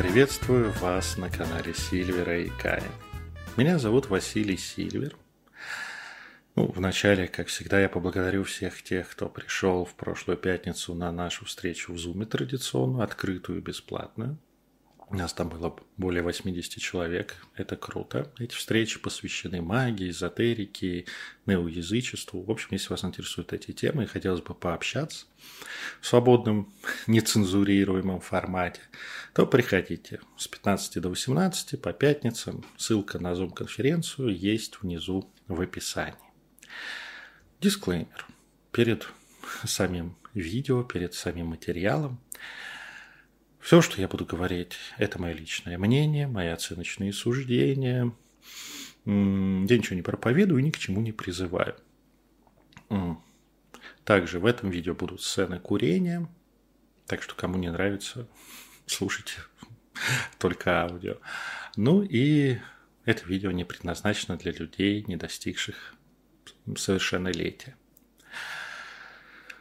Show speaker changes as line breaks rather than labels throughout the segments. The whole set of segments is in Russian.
Приветствую вас на канале Сильвера и Кая. Меня зовут Василий Сильвер. Ну, вначале, как всегда, я поблагодарю всех тех, кто пришел в прошлую пятницу на нашу встречу в Зуме традиционную, открытую и бесплатную. У нас там было более 80 человек. Это круто. Эти встречи посвящены магии, эзотерике, неоязычеству. В общем, если вас интересуют эти темы и хотелось бы пообщаться в свободном, нецензурируемом формате, то приходите с 15 до 18 по пятницам. Ссылка на Zoom-конференцию есть внизу в описании. Дисклеймер. Перед самим видео, перед самим материалом все, что я буду говорить, это мое личное мнение, мои оценочные суждения. Я ничего не проповедую и ни к чему не призываю. Также в этом видео будут сцены курения, так что кому не нравится, слушайте только аудио. Ну и это видео не предназначено для людей, не достигших совершеннолетия.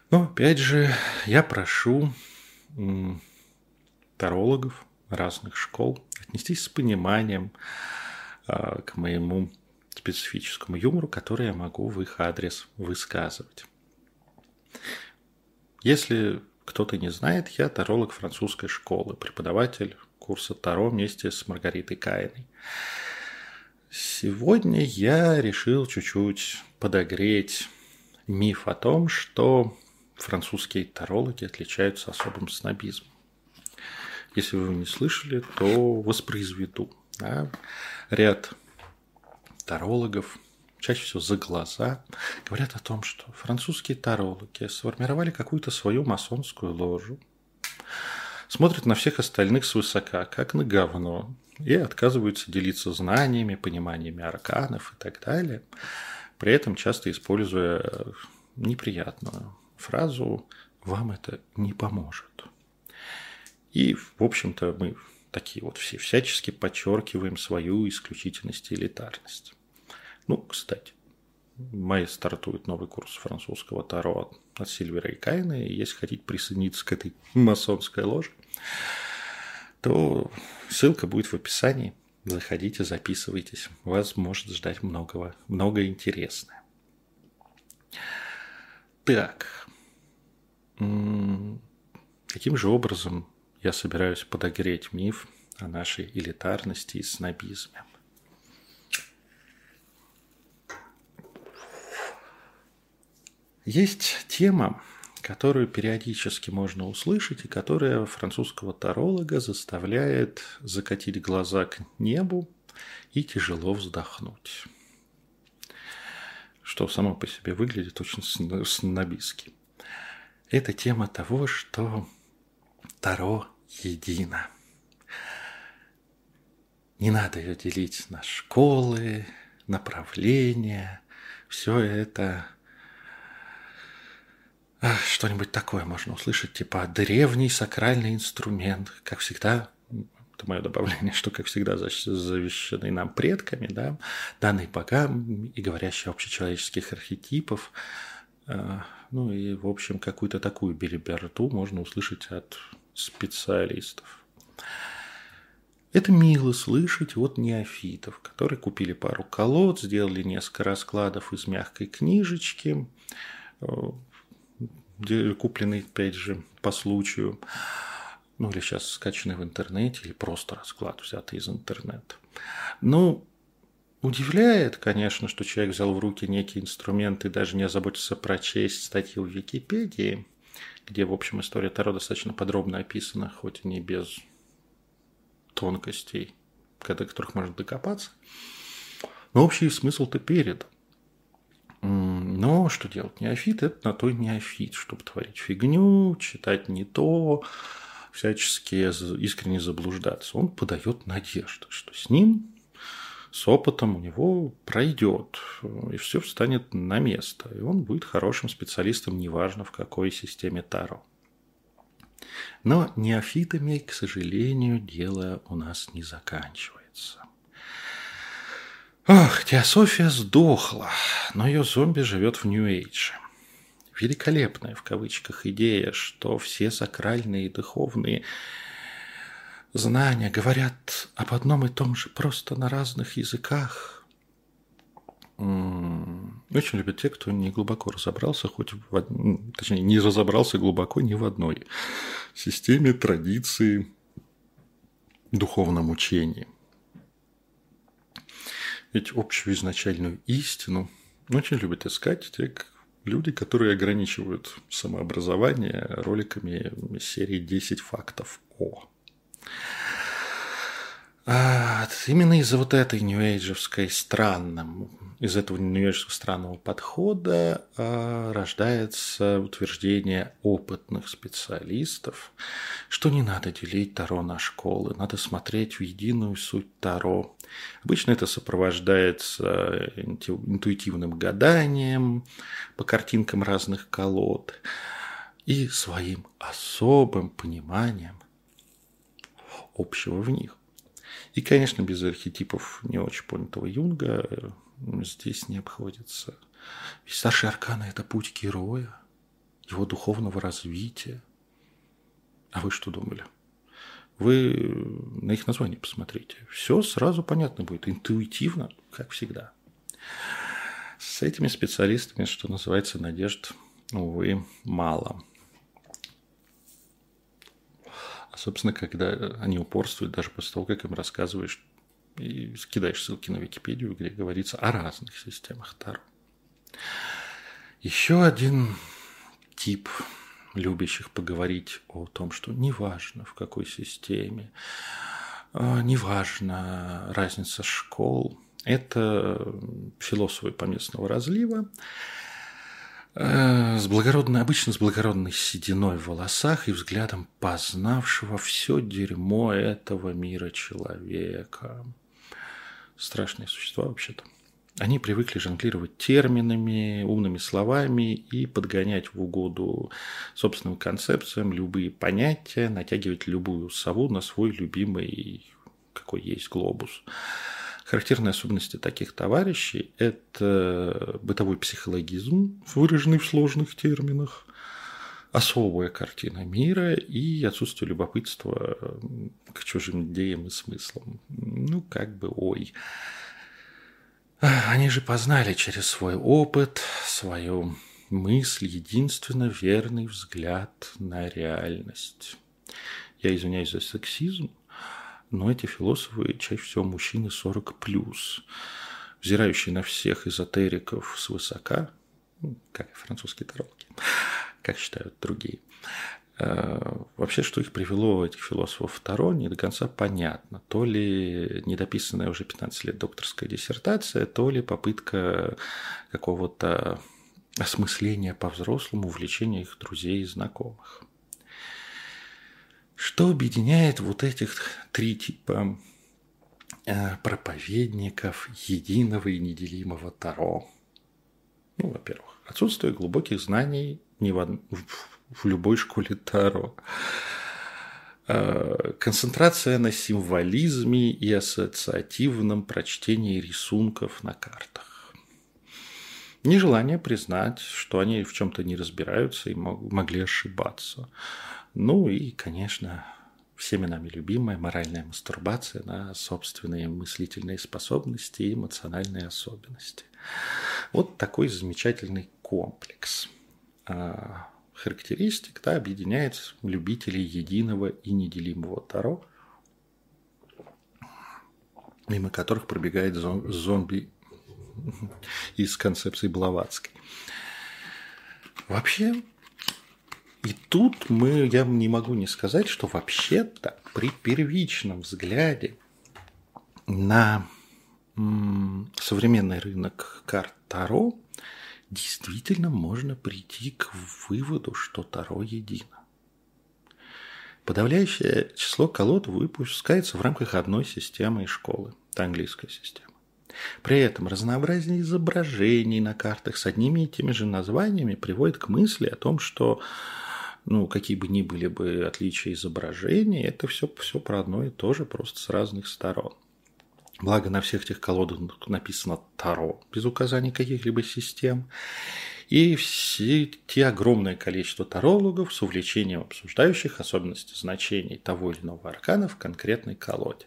Но опять же, я прошу тарологов разных школ отнестись с пониманием э, к моему специфическому юмору, который я могу в их адрес высказывать. Если кто-то не знает, я таролог французской школы, преподаватель курса Таро вместе с Маргаритой Каиной. Сегодня я решил чуть-чуть подогреть миф о том, что французские тарологи отличаются особым снобизмом. Если вы не слышали, то воспроизведу. Да? Ряд тарологов, чаще всего за глаза, говорят о том, что французские тарологи сформировали какую-то свою масонскую ложу, смотрят на всех остальных свысока, как на говно, и отказываются делиться знаниями, пониманиями арканов и так далее, при этом часто используя неприятную фразу «вам это не поможет». И, в общем-то, мы такие вот все всячески подчеркиваем свою исключительность и элитарность. Ну, кстати, в мае стартует новый курс французского таро от Сильвера и Кайна, и если хотите присоединиться к этой масонской ложе, то ссылка будет в описании. Заходите, записывайтесь. Вас может ждать многого, много интересное. Так, каким же образом я собираюсь подогреть миф о нашей элитарности и снобизме. Есть тема, которую периодически можно услышать и которая французского таролога заставляет закатить глаза к небу и тяжело вздохнуть. Что само по себе выглядит очень снобистски. Это тема того, что Таро едино. Не надо ее делить на школы, направления. Все это что-нибудь такое можно услышать, типа древний сакральный инструмент, как всегда, это мое добавление, что, как всегда, завещанный нам предками, да, данный богам и говорящий общечеловеческих архетипов, а, ну и, в общем, какую-то такую билиберду можно услышать от специалистов. Это мило слышать от неофитов, которые купили пару колод, сделали несколько раскладов из мягкой книжечки, э, купленные, опять же, по случаю, ну или сейчас скачанный в интернете, или просто расклад взятый из интернета. Ну, удивляет, конечно, что человек взял в руки некий инструмент и даже не озаботился прочесть статью в Википедии – где, в общем, история Таро достаточно подробно описана, хоть и не без тонкостей, до которых можно докопаться. Но общий смысл-то перед. Но что делать? Неофит – это на то неофит, чтобы творить фигню, читать не то, всячески искренне заблуждаться. Он подает надежду, что с ним с опытом у него пройдет, и все встанет на место, и он будет хорошим специалистом, неважно в какой системе Таро. Но неофитами, к сожалению, дело у нас не заканчивается. Ох, Теософия сдохла, но ее зомби живет в Нью-Эйдже. Великолепная, в кавычках, идея, что все сакральные и духовные знания говорят об одном и том же, просто на разных языках. Очень любят те, кто не глубоко разобрался, хоть в, точнее, не разобрался глубоко ни в одной системе, традиции, духовном учении. Ведь общую изначальную истину очень любят искать те люди, которые ограничивают самообразование роликами серии «10 фактов о». А, именно из-за вот этой нью-эйджевской странном, из этого нью-эйджевского странного подхода а, рождается утверждение опытных специалистов, что не надо делить Таро на школы, надо смотреть в единую суть Таро. Обычно это сопровождается интуитивным гаданием по картинкам разных колод и своим особым пониманием общего в них. И, конечно, без архетипов не очень понятого Юнга э, здесь не обходится. Ведь старший арканы – это путь героя, его духовного развития. А вы что думали? Вы на их название посмотрите. Все сразу понятно будет, интуитивно, как всегда. С этими специалистами, что называется, надежд, увы, мало. Собственно, когда они упорствуют, даже после того, как им рассказываешь и кидаешь ссылки на Википедию, где говорится о разных системах Таро. Еще один тип любящих поговорить о том, что неважно в какой системе, а, неважно разница школ, это философы поместного разлива, с благородной, обычно с благородной сединой в волосах и взглядом познавшего все дерьмо этого мира человека. Страшные существа вообще-то. Они привыкли жонглировать терминами, умными словами и подгонять в угоду собственным концепциям любые понятия, натягивать любую сову на свой любимый, какой есть глобус. Характерные особенности таких товарищей – это бытовой психологизм, выраженный в сложных терминах, особая картина мира и отсутствие любопытства к чужим идеям и смыслам. Ну, как бы, ой. Они же познали через свой опыт, свою мысль, единственно верный взгляд на реальность. Я извиняюсь за сексизм, но эти философы чаще всего мужчины 40 плюс, взирающие на всех эзотериков свысока, ну, как и французские тарологи, как считают другие. Э, вообще, что их привело, этих философов второ, не до конца понятно. То ли недописанная уже 15 лет докторская диссертация, то ли попытка какого-то осмысления по-взрослому, увлечения их друзей и знакомых. Что объединяет вот этих три типа э, проповедников единого и неделимого Таро? Ну, во-первых, отсутствие глубоких знаний не в, в любой школе Таро. Э, концентрация на символизме и ассоциативном прочтении рисунков на картах. Нежелание признать, что они в чем-то не разбираются и могли ошибаться. Ну и, конечно, всеми нами любимая моральная мастурбация на собственные мыслительные способности и эмоциональные особенности. Вот такой замечательный комплекс а, характеристик да, объединяет любителей единого и неделимого Таро, мимо которых пробегает зомби из концепции Блаватской. Вообще, и тут мы, я не могу не сказать, что вообще-то при первичном взгляде на современный рынок карт Таро действительно можно прийти к выводу, что Таро едино. Подавляющее число колод выпускается в рамках одной системы и школы. Это английская система. При этом разнообразие изображений на картах с одними и теми же названиями приводит к мысли о том, что ну, какие бы ни были бы отличия изображений, это все, все про одно и то же, просто с разных сторон. Благо на всех этих колодах написано Таро, без указаний каких-либо систем. и все те огромное количество тарологов с увлечением обсуждающих особенности значений того или иного аркана в конкретной колоде.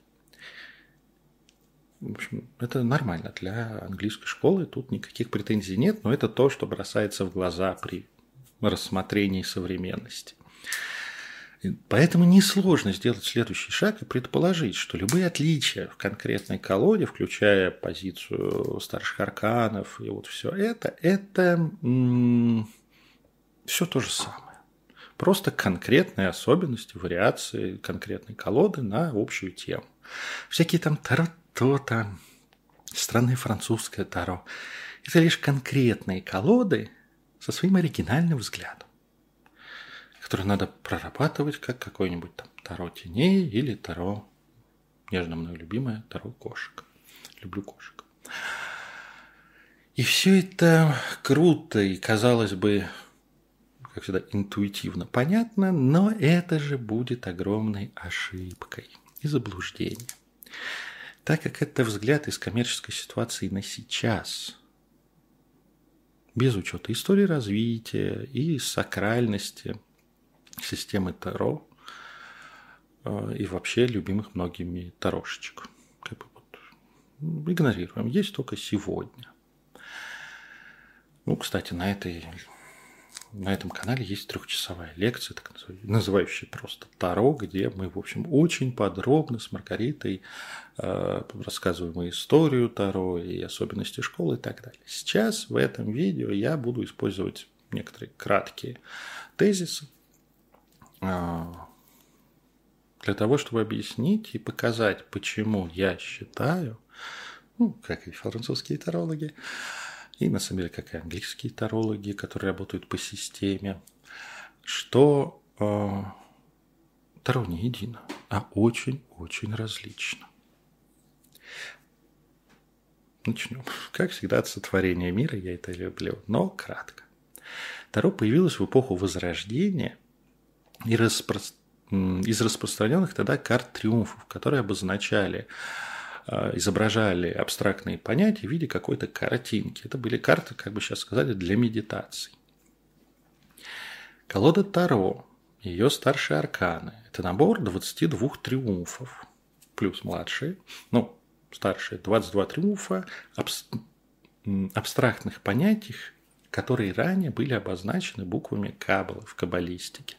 В общем, это нормально для английской школы, тут никаких претензий нет, но это то, что бросается в глаза при рассмотрении современности. Поэтому несложно сделать следующий шаг и предположить, что любые отличия в конкретной колоде, включая позицию старших арканов и вот все это, это все то же самое. Просто конкретные особенности, вариации конкретной колоды на общую тему. Всякие там таро там, странное французское таро. Это лишь конкретные колоды со своим оригинальным взглядом которые надо прорабатывать, как какой-нибудь там Таро теней или Таро, нежно мной любимое, Таро кошек. Люблю кошек. И все это круто и, казалось бы, как всегда, интуитивно понятно, но это же будет огромной ошибкой и заблуждением. Так как это взгляд из коммерческой ситуации на сейчас, без учета истории развития и сакральности – системы Таро э, и вообще любимых многими тарошечек. Как бы вот игнорируем. Есть только сегодня. Ну, кстати, на этой на этом канале есть трехчасовая лекция, так называющая просто Таро, где мы, в общем, очень подробно с Маргаритой э, рассказываем и историю Таро, и особенности школы и так далее. Сейчас в этом видео я буду использовать некоторые краткие тезисы, а, для того, чтобы объяснить и показать, почему я считаю, ну, как и французские тарологи, и на самом деле, как и английские тарологи, которые работают по системе, что э, таро не едино, а очень-очень различно. Начнем. Как всегда, от сотворения мира, я это люблю, но кратко. Таро появилось в эпоху Возрождения и распро... из распространенных тогда карт триумфов, которые обозначали а, изображали абстрактные понятия в виде какой-то картинки. Это были карты, как бы сейчас сказали, для медитации. Колода Таро, ее старшие арканы – это набор 22 триумфов, плюс младшие, ну, старшие 22 триумфа абс... абстрактных понятий, которые ранее были обозначены буквами Каббалы в каббалистике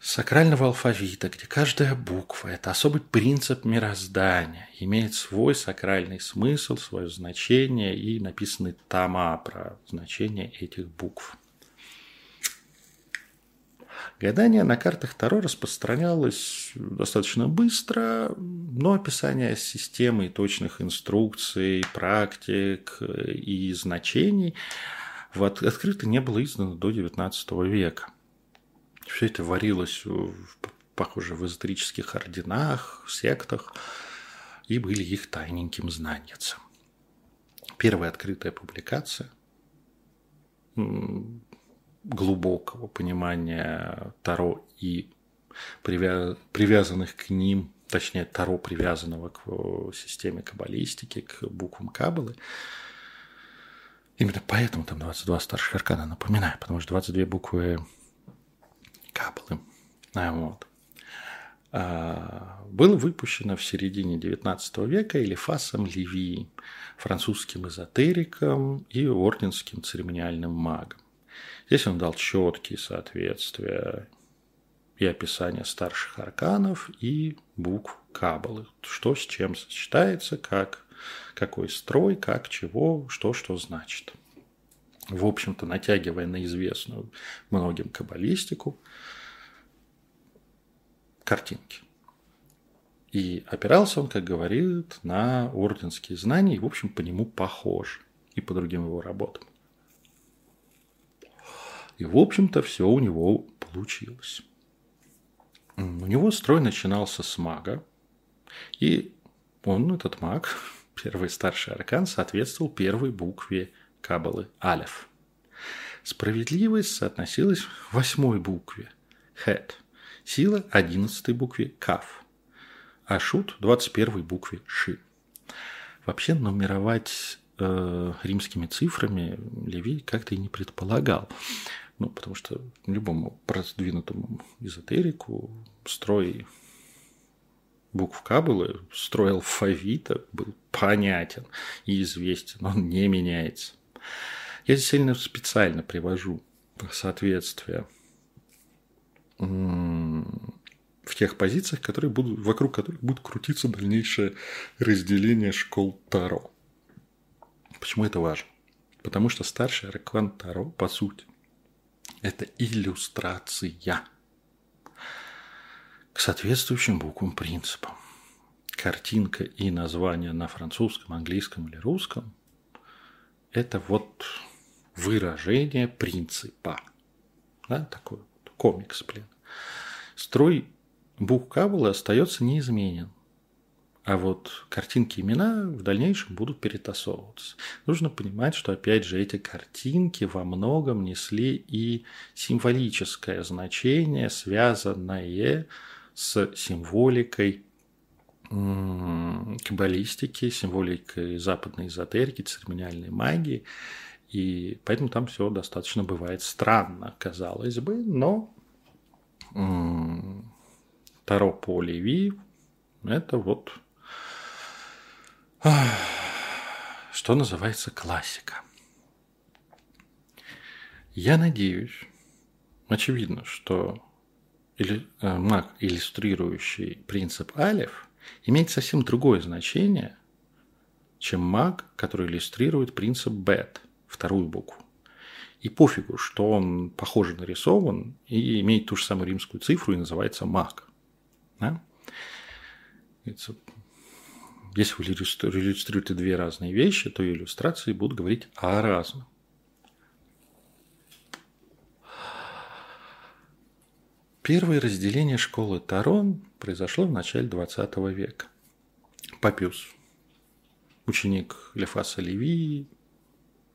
сакрального алфавита, где каждая буква – это особый принцип мироздания, имеет свой сакральный смысл, свое значение и написаны тома про значение этих букв. Гадание на картах Таро распространялось достаточно быстро, но описание системы и точных инструкций, практик и значений открыто не было издано до XIX века – все это варилось, похоже, в эзотерических орденах, сектах, и были их тайненьким знанием. Первая открытая публикация глубокого понимания Таро и привязанных к ним, точнее Таро, привязанного к системе каббалистики, к буквам Каббалы. Именно поэтому там 22 старших аркана, напоминаю, потому что 22 буквы Каббалы. А, вот. А, было выпущено в середине XIX века Элифасом Леви, французским эзотериком и орденским церемониальным магом. Здесь он дал четкие соответствия и описание старших арканов и букв Каббалы, что с чем сочетается, как, какой строй, как чего, что что значит. В общем-то, натягивая на известную многим каббалистику, картинки. И опирался он, как говорит, на орденские знания и, в общем, по нему похож и по другим его работам. И, в общем-то, все у него получилось. У него строй начинался с мага, и он, этот маг, первый старший аркан, соответствовал первой букве Кабалы – Алеф. Справедливость соотносилась к восьмой букве – Хет – Сила – 11 букве Каф, а Шут – 21 букве Ши. Вообще нумеровать э, римскими цифрами Леви как-то и не предполагал. Ну, потому что любому продвинутому эзотерику строй букв Каббалы, строй алфавита был понятен и известен, он не меняется. Я здесь сильно специально привожу соответствие в тех позициях, которые будут, вокруг которых будет крутиться дальнейшее разделение школ Таро. Почему это важно? Потому что старший аркан Таро, по сути, это иллюстрация к соответствующим буквам принципам. Картинка и название на французском, английском или русском – это вот выражение принципа. Да, такой вот комикс, блин. Строй букв остается неизменен. А вот картинки имена в дальнейшем будут перетасовываться. Нужно понимать, что опять же эти картинки во многом несли и символическое значение, связанное с символикой каббалистики, символикой западной эзотерики, церемониальной магии. И поэтому там все достаточно бывает странно, казалось бы, но Таро по Леви – это вот что называется классика. Я надеюсь, очевидно, что или, э, маг, иллюстрирующий принцип алиф, имеет совсем другое значение, чем маг, который иллюстрирует принцип бет, вторую букву. И пофигу, что он похоже нарисован и имеет ту же самую римскую цифру и называется маг. Да? Если вы иллюстрируете две разные вещи, то иллюстрации будут говорить о разном. Первое разделение школы Тарон произошло в начале XX века. Папиус, ученик Лефаса Леви,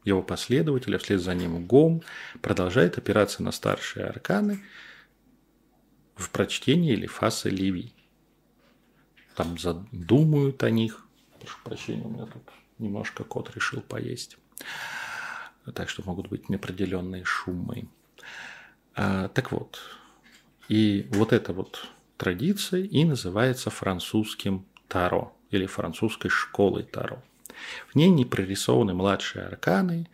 его последователь, а вслед за ним Гом, продолжает опираться на старшие арканы в прочтении Лефаса Леви там задумают о них. Прошу прощения, у меня тут немножко кот решил поесть. Так что могут быть неопределенные шумы. А, так вот, и вот эта вот традиция и называется французским таро или французской школой таро. В ней не прорисованы младшие арканы,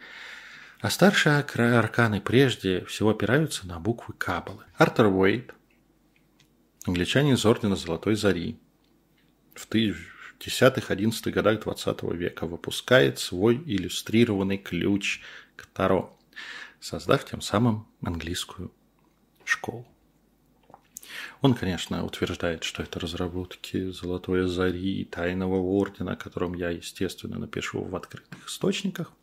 а старшие арканы прежде всего опираются на буквы Каббалы. Артер Уэйт, англичанин из Ордена Золотой Зари, в 10-11 годах 20 века выпускает свой иллюстрированный ключ к Таро, создав тем самым английскую школу. Он, конечно, утверждает, что это разработки Золотой Зари и Тайного Ордена, о котором я, естественно, напишу в открытых источниках.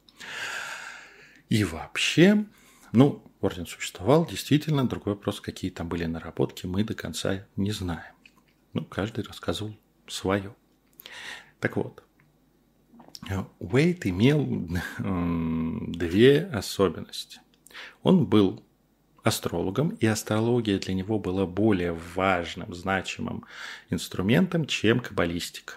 И вообще, ну, Орден существовал, действительно, другой вопрос, какие там были наработки, мы до конца не знаем. Ну, каждый рассказывал свое. Так вот, Уэйт имел две особенности. Он был астрологом, и астрология для него была более важным, значимым инструментом, чем каббалистика.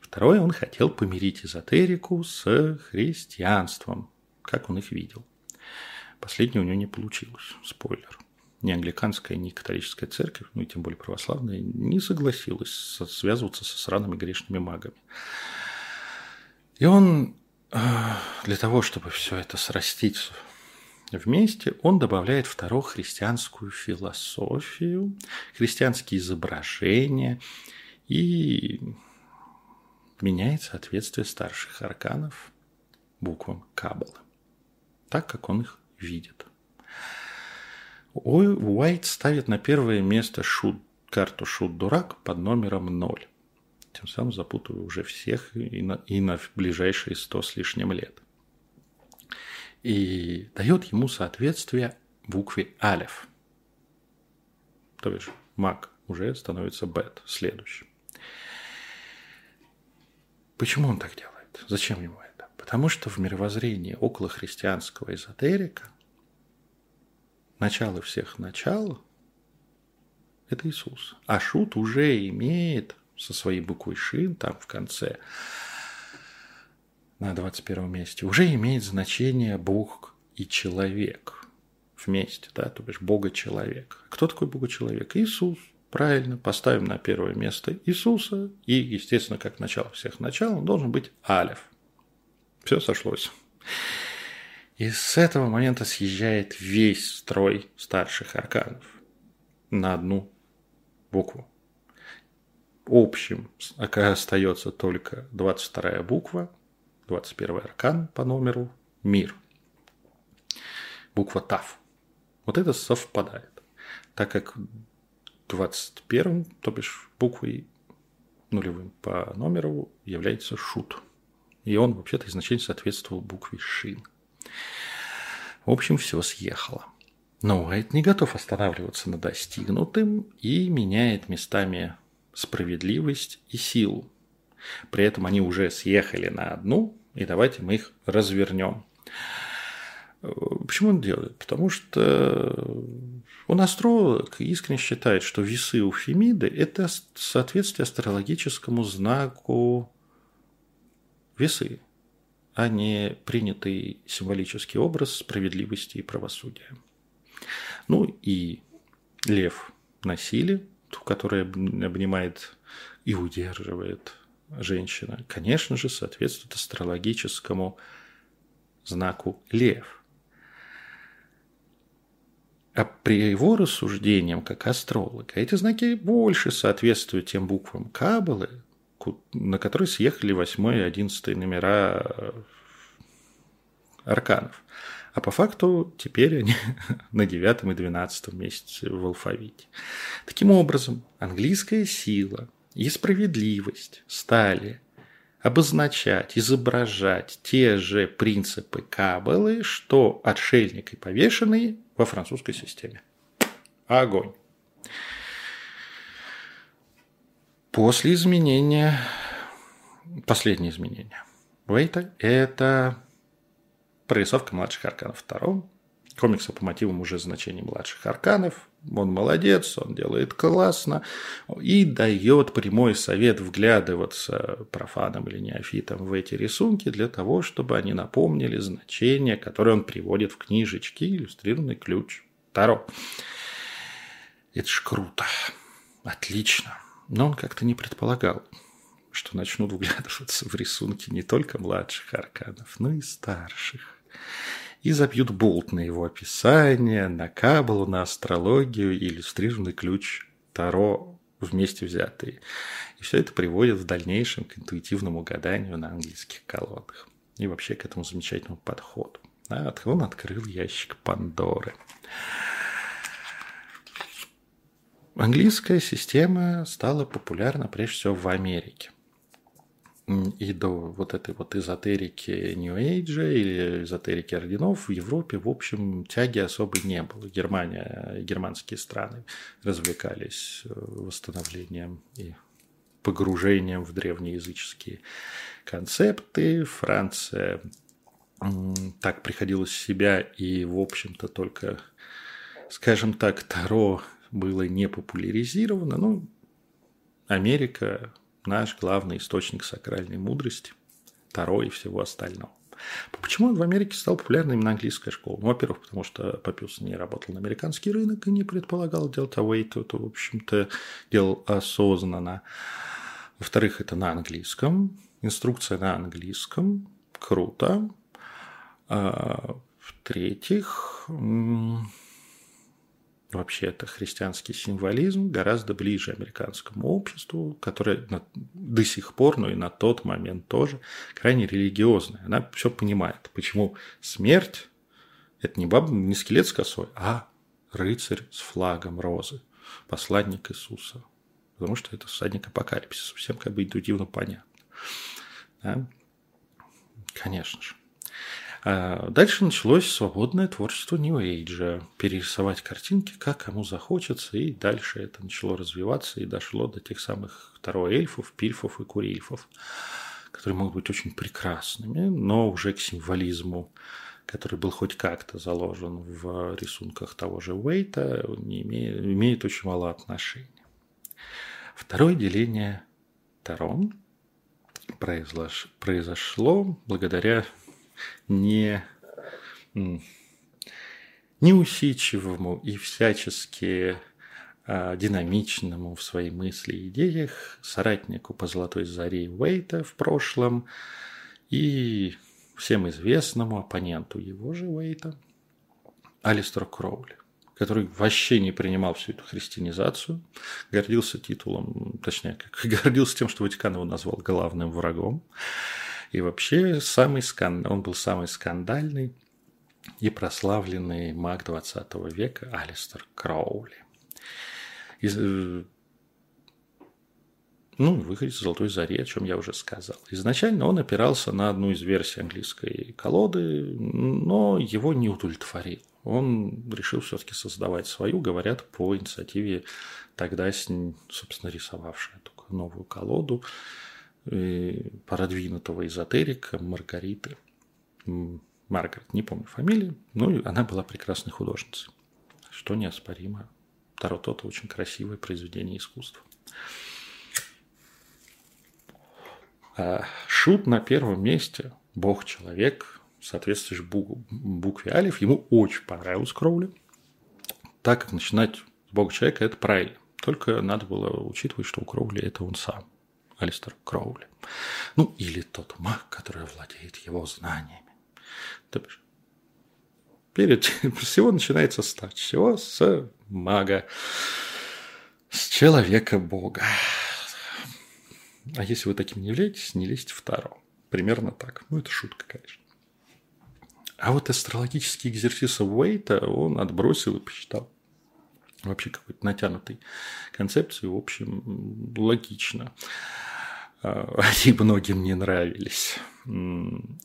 Второе, он хотел помирить эзотерику с христианством, как он их видел. Последнее у него не получилось, спойлер ни англиканская, ни католическая церковь, ну и тем более православная, не согласилась связываться со сраными грешными магами. И он э, для того, чтобы все это срастить вместе, он добавляет вторую христианскую философию, христианские изображения и меняет соответствие старших арканов буквам Каббалы, так как он их видит. Уайт ставит на первое место шут, карту шут-дурак под номером 0. Тем самым запутывая уже всех и на, и на ближайшие сто с лишним лет. И дает ему соответствие букве Алеф. То есть маг уже становится бет, следующий. Почему он так делает? Зачем ему это? Потому что в мировоззрении около христианского эзотерика начало всех начал – это Иисус. А Шут уже имеет со своей буквой Шин там в конце на 21 месте, уже имеет значение Бог и человек вместе, да, то бишь Бога-человек. Кто такой Бога-человек? Иисус. Правильно, поставим на первое место Иисуса, и, естественно, как начало всех начал, он должен быть Алев. Все сошлось. И с этого момента съезжает весь строй старших арканов на одну букву. Общим остается только 22 буква, 21 аркан по номеру мир. Буква ТАФ. Вот это совпадает. Так как 21, то бишь буквой нулевым по номеру является шут. И он вообще-то изначально соответствовал букве шин. В общем, все съехало. Но Уайт не готов останавливаться на достигнутым и меняет местами справедливость и силу. При этом они уже съехали на одну, и давайте мы их развернем. Почему он делает? Потому что он астролог искренне считает, что весы у Фемиды – это соответствие астрологическому знаку весы, а не принятый символический образ справедливости и правосудия. Ну и лев на силе, которая обнимает и удерживает женщина, конечно же, соответствует астрологическому знаку лев – а при его рассуждениям, как астролога, эти знаки больше соответствуют тем буквам Каббалы, на которые съехали 8 и 11 номера э, арканов. А по факту теперь они на 9 и 12 месяце в алфавите. Таким образом, английская сила и справедливость стали обозначать, изображать те же принципы Каббалы, что отшельник и повешенный во французской системе. Огонь. После изменения, последнее изменение Вейта – это прорисовка младших арканов второго, комикса по мотивам уже значений младших арканов. Он молодец, он делает классно и дает прямой совет вглядываться профанам или неофитам в эти рисунки для того, чтобы они напомнили значение, которое он приводит в книжечке «Иллюстрированный ключ Таро». Это ж круто. Отлично. Но он как-то не предполагал, что начнут вглядываться в рисунки не только младших арканов, но и старших и забьют болт на его описание, на кабалу, на астрологию и иллюстрированный ключ Таро вместе взятые. И все это приводит в дальнейшем к интуитивному гаданию на английских колодах. И вообще к этому замечательному подходу. А он открыл ящик Пандоры. Английская система стала популярна прежде всего в Америке и до вот этой вот эзотерики New Age или эзотерики орденов в Европе, в общем, тяги особой не было. Германия, германские страны развлекались э, восстановлением и погружением в древнеязыческие концепты. Франция так приходила в себя и, в общем-то, только, скажем так, Таро было не популяризировано. Ну, Америка наш главный источник сакральной мудрости, Таро и всего остального. Почему в Америке стала популярна именно английская школа? Ну, во-первых, потому что Папюс не работал на американский рынок и не предполагал делать авейт, это, в общем-то, делал осознанно. Во-вторых, это на английском, инструкция на английском, круто. А, в-третьих, вообще это христианский символизм гораздо ближе американскому обществу, которое до сих пор, но и на тот момент тоже крайне религиозное. Она все понимает, почему смерть – это не, баба, не скелет с косой, а рыцарь с флагом розы, посланник Иисуса. Потому что это всадник апокалипсиса. Всем как бы интуитивно понятно. Да? Конечно же. А дальше началось свободное творчество New Age. Перерисовать картинки, как кому захочется, и дальше это начало развиваться и дошло до тех самых второй эльфов, пильфов и курильфов, которые могут быть очень прекрасными, но уже к символизму который был хоть как-то заложен в рисунках того же Уэйта, не имеет, имеет очень мало отношения. Второе деление Тарон произошло благодаря не, неусидчивому и всячески а, динамичному в своей мысли и идеях соратнику по «Золотой заре» Уэйта в прошлом и всем известному оппоненту его же Уэйта Алистеру Кроули который вообще не принимал всю эту христианизацию, гордился титулом, точнее, как гордился тем, что Ватикан его назвал главным врагом. И вообще самый скан... он был самый скандальный и прославленный маг 20 века Алистер Кроули. Из... Э, ну, выходит из «Золотой зари», о чем я уже сказал. Изначально он опирался на одну из версий английской колоды, но его не удовлетворил он решил все-таки создавать свою, говорят, по инициативе тогда, собственно, рисовавшая только новую колоду продвинутого эзотерика Маргариты. Маргарет, не помню фамилии, но она была прекрасной художницей, что неоспоримо. Таро это очень красивое произведение искусства. А Шут на первом месте, бог-человек, соответствуешь букве Алиф, ему очень понравилось Кроули, так как начинать с Бога человека – это правильно. Только надо было учитывать, что у Кроули это он сам, Алистер Кроули. Ну, или тот маг, который владеет его знаниями. То бишь, перед всего начинается стать. Всего с мага, с человека-бога. А если вы таким не являетесь, не лезьте в. Примерно так. Ну, это шутка, конечно. А вот астрологический экзерсис Уэйта он отбросил и посчитал вообще какой-то натянутой концепции, в общем, логично. А, они многим не нравились.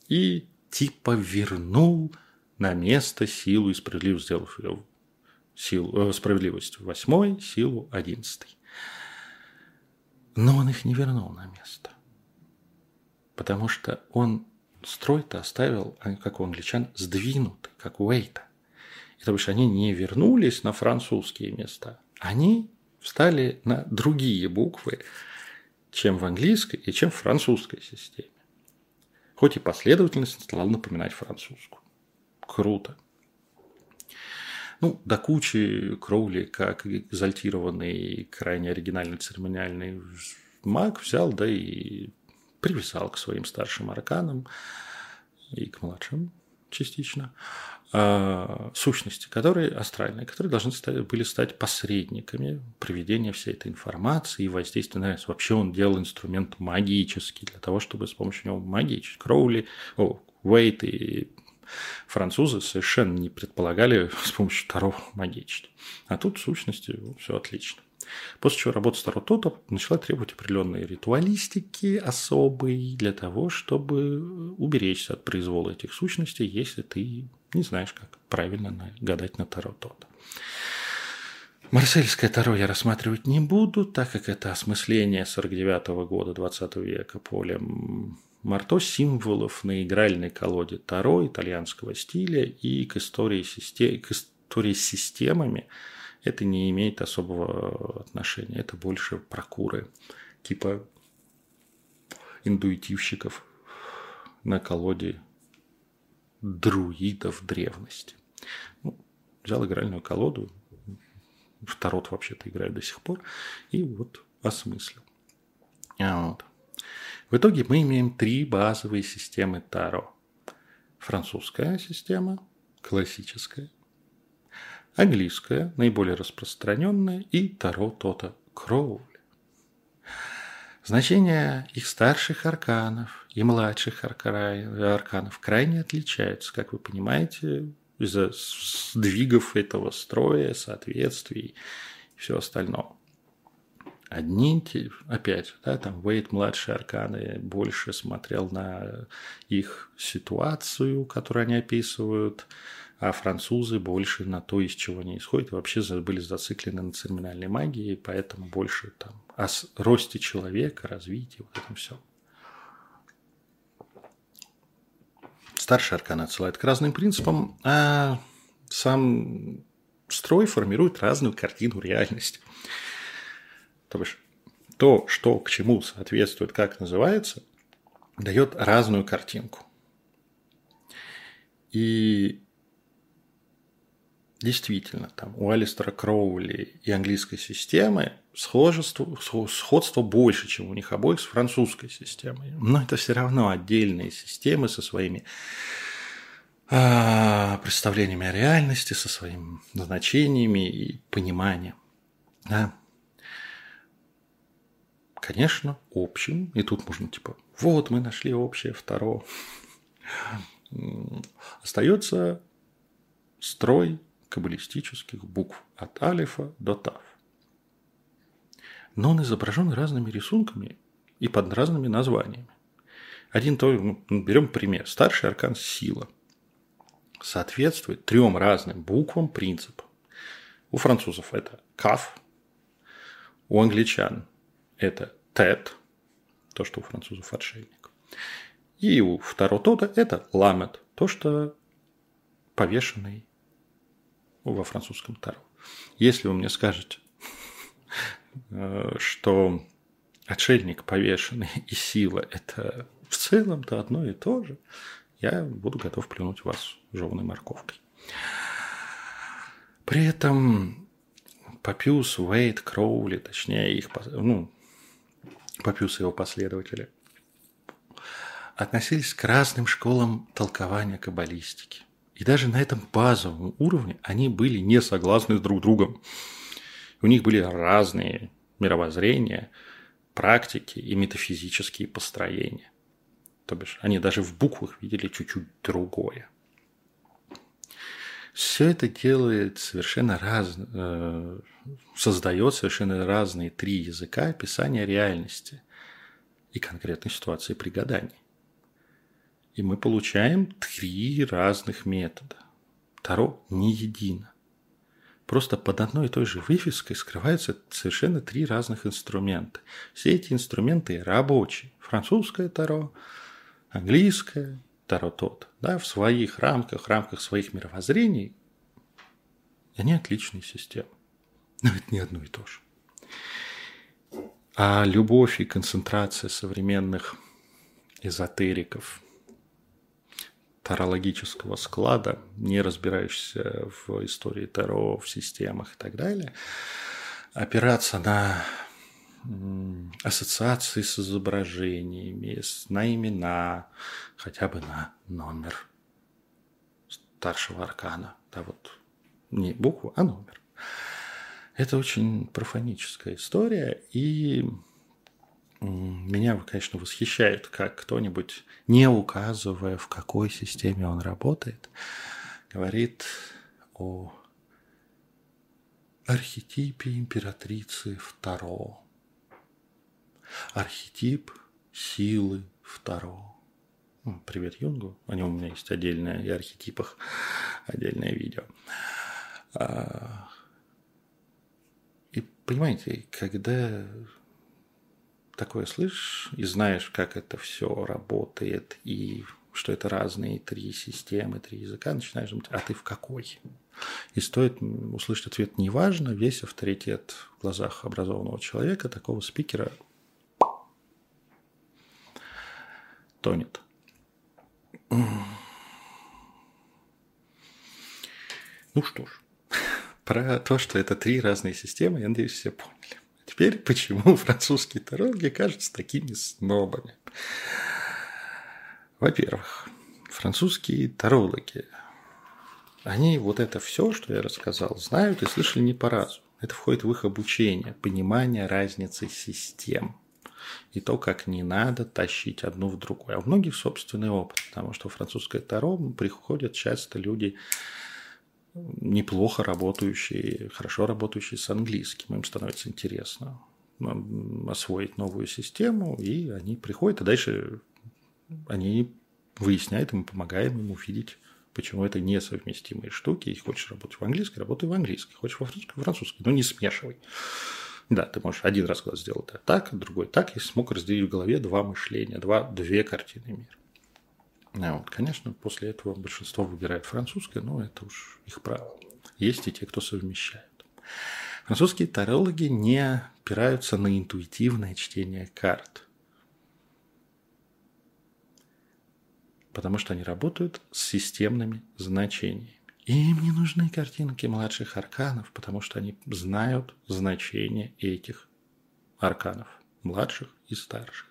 И типа вернул на место силу и справедливость, сделав ее силу, э, справедливость восьмой, силу одиннадцатой. Но он их не вернул на место. Потому что он строй-то оставил, а как у англичан, сдвинутый, как у Уэйта. И то бишь они не вернулись на французские места, они встали на другие буквы, чем в английской и чем в французской системе. Хоть и последовательность стала напоминать французскую. Круто. Ну, до кучи Кроули, как экзальтированный, крайне оригинальный церемониальный маг, взял, да и привязал к своим старшим арканам и к младшим частично сущности, которые астральные, которые должны стать, были стать посредниками проведения всей этой информации и воздействия на Вообще он делал инструмент магический для того, чтобы с помощью него магичить. Кроули, о, Уэйт и французы совершенно не предполагали с помощью второго магичить. А тут в сущности все отлично. После чего работа старого тота начала требовать определенной ритуалистики особой для того, чтобы уберечься от произвола этих сущностей, если ты не знаешь, как правильно гадать на таро тота. Марсельское Таро я рассматривать не буду, так как это осмысление 49 -го года 20 века полем Марто символов на игральной колоде Таро итальянского стиля и к истории, систем... к истории с системами – это не имеет особого отношения. Это больше про куры, типа интуитивщиков на колоде друидов древности. Ну, взял игральную колоду, в Тарот вообще-то играю до сих пор, и вот осмыслил. Вот. В итоге мы имеем три базовые системы Таро. Французская система, классическая английская, наиболее распространенная, и Таро Тота Кроули. Значения их старших арканов и младших арканов крайне отличаются, как вы понимаете, из-за сдвигов этого строя, соответствий и все остальное. Одни, опять, да, там Вейт, младшие арканы, больше смотрел на их ситуацию, которую они описывают, а французы больше на то, из чего они исходят, вообще были зациклены на церемониальной магии, поэтому больше там о росте человека, развитии, вот этом все. Старший аркан отсылает к разным принципам, а сам строй формирует разную картину реальности. То бишь, то, что к чему соответствует, как называется, дает разную картинку. И действительно, там у Алистера Кроули и английской системы схожество, сходство больше, чем у них обоих с французской системой. Но это все равно отдельные системы со своими а, представлениями о реальности, со своими значениями и пониманием. Да. Конечно, общим. И тут можно типа, вот мы нашли общее второе. Остается строй каббалистических букв от алифа до тав. Но он изображен разными рисунками и под разными названиями. Один то, ну, берем пример. Старший аркан сила соответствует трем разным буквам принципа. У французов это каф, у англичан это тет, то, что у французов отшельник. И у второго тота это ламет, то, что повешенный во французском таро. Если вы мне скажете, э, что отшельник повешенный и сила – это в целом-то одно и то же, я буду готов плюнуть вас жеванной морковкой. При этом Папиус, Уэйт, Кроули, точнее их, ну, Папиус и его последователи, относились к разным школам толкования каббалистики. И даже на этом базовом уровне они были не согласны с друг другом. У них были разные мировоззрения, практики и метафизические построения. То бишь, они даже в буквах видели чуть-чуть другое. Все это делает совершенно раз, э, создает совершенно разные три языка описания реальности и конкретной ситуации при гадании. И мы получаем три разных метода. Таро не едино. Просто под одной и той же вывеской скрываются совершенно три разных инструмента. Все эти инструменты рабочие. Французское таро, английское, таро тот. Да, в своих рамках, рамках своих мировоззрений. Они отличные системы. Но это не одно и то же. А любовь и концентрация современных эзотериков – тарологического склада, не разбирающийся в истории Таро, в системах и так далее, опираться на ассоциации с изображениями, на имена, хотя бы на номер старшего аркана. Да, вот не букву, а номер. Это очень профаническая история, и меня, конечно, восхищает, как кто-нибудь, не указывая, в какой системе он работает, говорит о архетипе императрицы Второ. Архетип силы Второ. Привет Юнгу. О нем у меня есть отдельное, и архетипах отдельное видео. А, и понимаете, когда такое слышишь и знаешь, как это все работает, и что это разные три системы, три языка, начинаешь думать, а ты в какой? И стоит услышать ответ «неважно», весь авторитет в глазах образованного человека, такого спикера тонет. Ну что ж, про то, что это три разные системы, я надеюсь, все поняли. Теперь почему французские тарологи кажутся такими снобами? Во-первых, французские тарологи, они вот это все, что я рассказал, знают и слышали не по разу. Это входит в их обучение, понимание разницы систем и то, как не надо тащить одну в другую. А у многих собственный опыт, потому что французское таро приходят часто люди неплохо работающие, хорошо работающие с английским. Им становится интересно освоить новую систему, и они приходят, и дальше они выясняют, и мы помогаем им увидеть, почему это несовместимые штуки. Если хочешь работать в английской, работай в английской. Хочешь во французской, французской. Но не смешивай. Да, ты можешь один расклад сделать так, другой так, и смог разделить в голове два мышления, два, две картины мира. А вот, конечно, после этого большинство выбирает французское, но это уж их право. Есть и те, кто совмещает. Французские тарологи не опираются на интуитивное чтение карт. Потому что они работают с системными значениями. И им не нужны картинки младших арканов, потому что они знают значение этих арканов, младших и старших.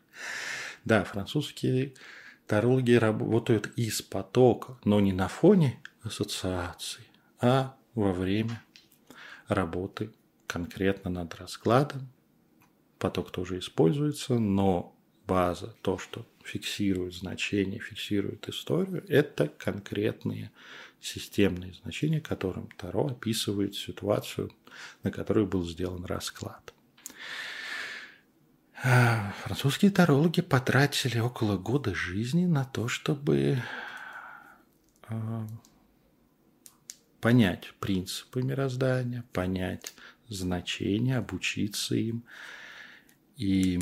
Да, французские тарологи работают из потока, но не на фоне ассоциаций, а во время работы конкретно над раскладом. Поток тоже используется, но база, то, что фиксирует значение, фиксирует историю, это конкретные системные значения, которым Таро описывает ситуацию, на которую был сделан расклад. А, французские тарологи потратили около года жизни на то, чтобы а, понять принципы мироздания, понять значения, обучиться им. И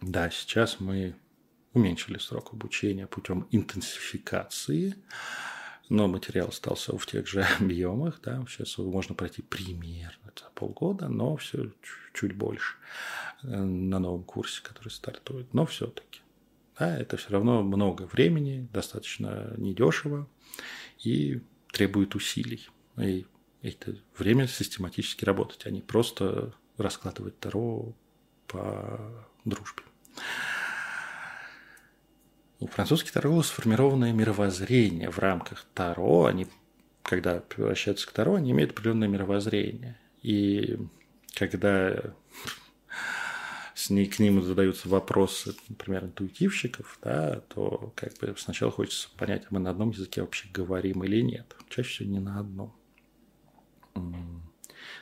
да, сейчас мы уменьшили срок обучения путем интенсификации, но материал остался в тех же объемах, да, сейчас можно пройти примерно за полгода, но все чуть больше э, на новом курсе, который стартует, но все-таки. Да, это все равно много времени, достаточно недешево и требует усилий. И это время систематически работать, а не просто раскладывать Таро по дружбе. У французских Таро сформированное мировоззрение в рамках Таро. Они, когда превращаются к Таро, они имеют определенное мировоззрение. И когда с ней, к ним задаются вопросы, например, интуитивщиков, да, то как бы сначала хочется понять, а мы на одном языке вообще говорим или нет. Чаще всего не на одном.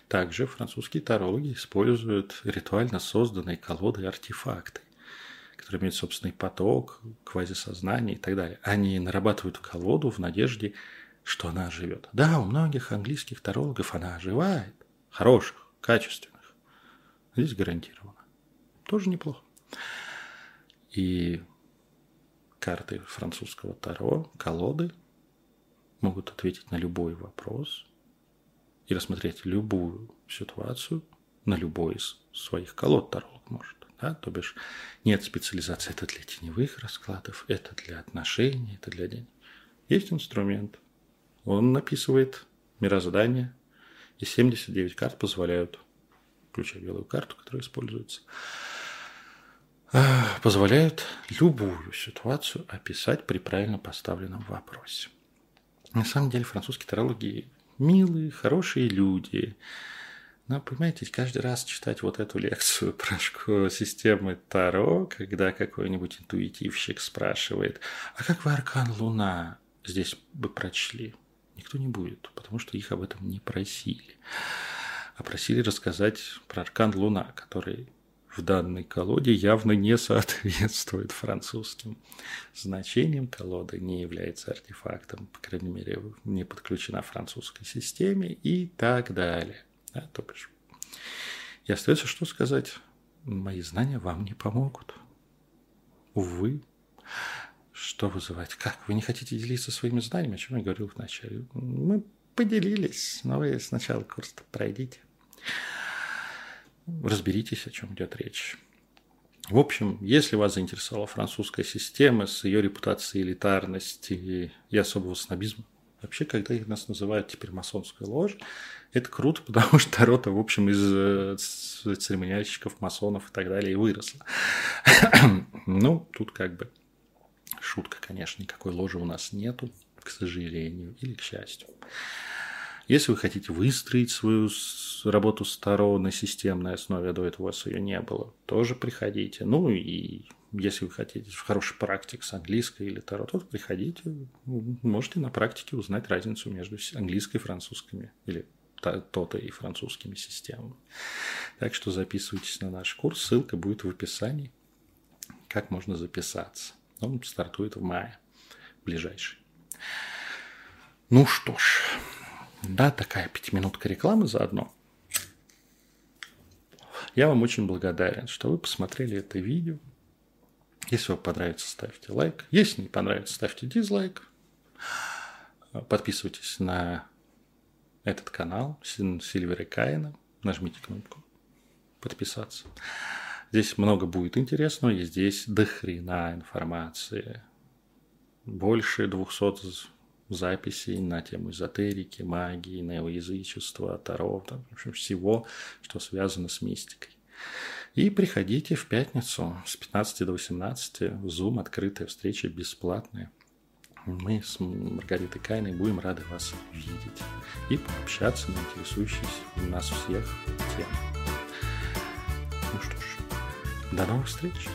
Также французские тарологи используют ритуально созданные колоды артефакты, которые имеют собственный поток, квазисознание и так далее. Они нарабатывают колоду в надежде, что она оживет. Да, у многих английских тарологов она оживает. Хороших, качественных. Здесь гарантированно. Тоже неплохо. И карты французского Таро, колоды, могут ответить на любой вопрос и рассмотреть любую ситуацию на любой из своих колод таролог может. Да? То бишь нет специализации, это для теневых раскладов, это для отношений, это для денег. Есть инструмент, он написывает мирозадание, и 79 карт позволяют, включая белую карту, которая используется, а, позволяют любую ситуацию описать при правильно поставленном вопросе. На самом деле французские тарологи милые, хорошие люди. Но, понимаете, каждый раз читать вот эту лекцию про системы Таро, когда какой-нибудь интуитивщик спрашивает, а как вы аркан Луна здесь бы прочли? Никто не будет, потому что их об этом не просили. А просили рассказать про аркан Луна, который в данной колоде явно не соответствует французским значениям. Колода не является артефактом, по крайней мере, не подключена французской системе и так далее. Да, то бишь. И остается что сказать? Мои знания вам не помогут. Увы. Что вызывать? Как? Вы не хотите делиться своими знаниями? О чем я говорил вначале? Мы поделились, но вы сначала курс пройдите разберитесь, о чем идет речь. В общем, если вас заинтересовала французская система с ее репутацией элитарности и особого снобизма, вообще, когда их нас называют теперь масонской ложь, это круто, потому что Тарота, в общем, из э, церемониальщиков, масонов и так далее и выросла. ну, тут как бы шутка, конечно, никакой ложи у нас нету, к сожалению или к счастью. Если вы хотите выстроить свою работу с Таро на системной основе, а до этого у вас ее не было, тоже приходите. Ну и если вы хотите хороший практик с английской или Таро, то приходите, можете на практике узнать разницу между английской и французскими или то-то и французскими системами. Так что записывайтесь на наш курс, ссылка будет в описании, как можно записаться. Он стартует в мае, ближайший. Ну что ж, да, такая пятиминутка рекламы заодно. Я вам очень благодарен, что вы посмотрели это видео. Если вам понравится, ставьте лайк. Если не понравится, ставьте дизлайк. Подписывайтесь на этот канал Сильвера Каина. Нажмите кнопку подписаться. Здесь много будет интересного, и здесь дохрена информации больше 200 записей на тему эзотерики, магии, неоязычества, таро, там, в общем, всего, что связано с мистикой. И приходите в пятницу с 15 до 18 в Zoom, открытая встреча, бесплатная. Мы с Маргаритой Кайной будем рады вас видеть и пообщаться на интересующиеся нас всех темы. Ну что ж, до новых встреч!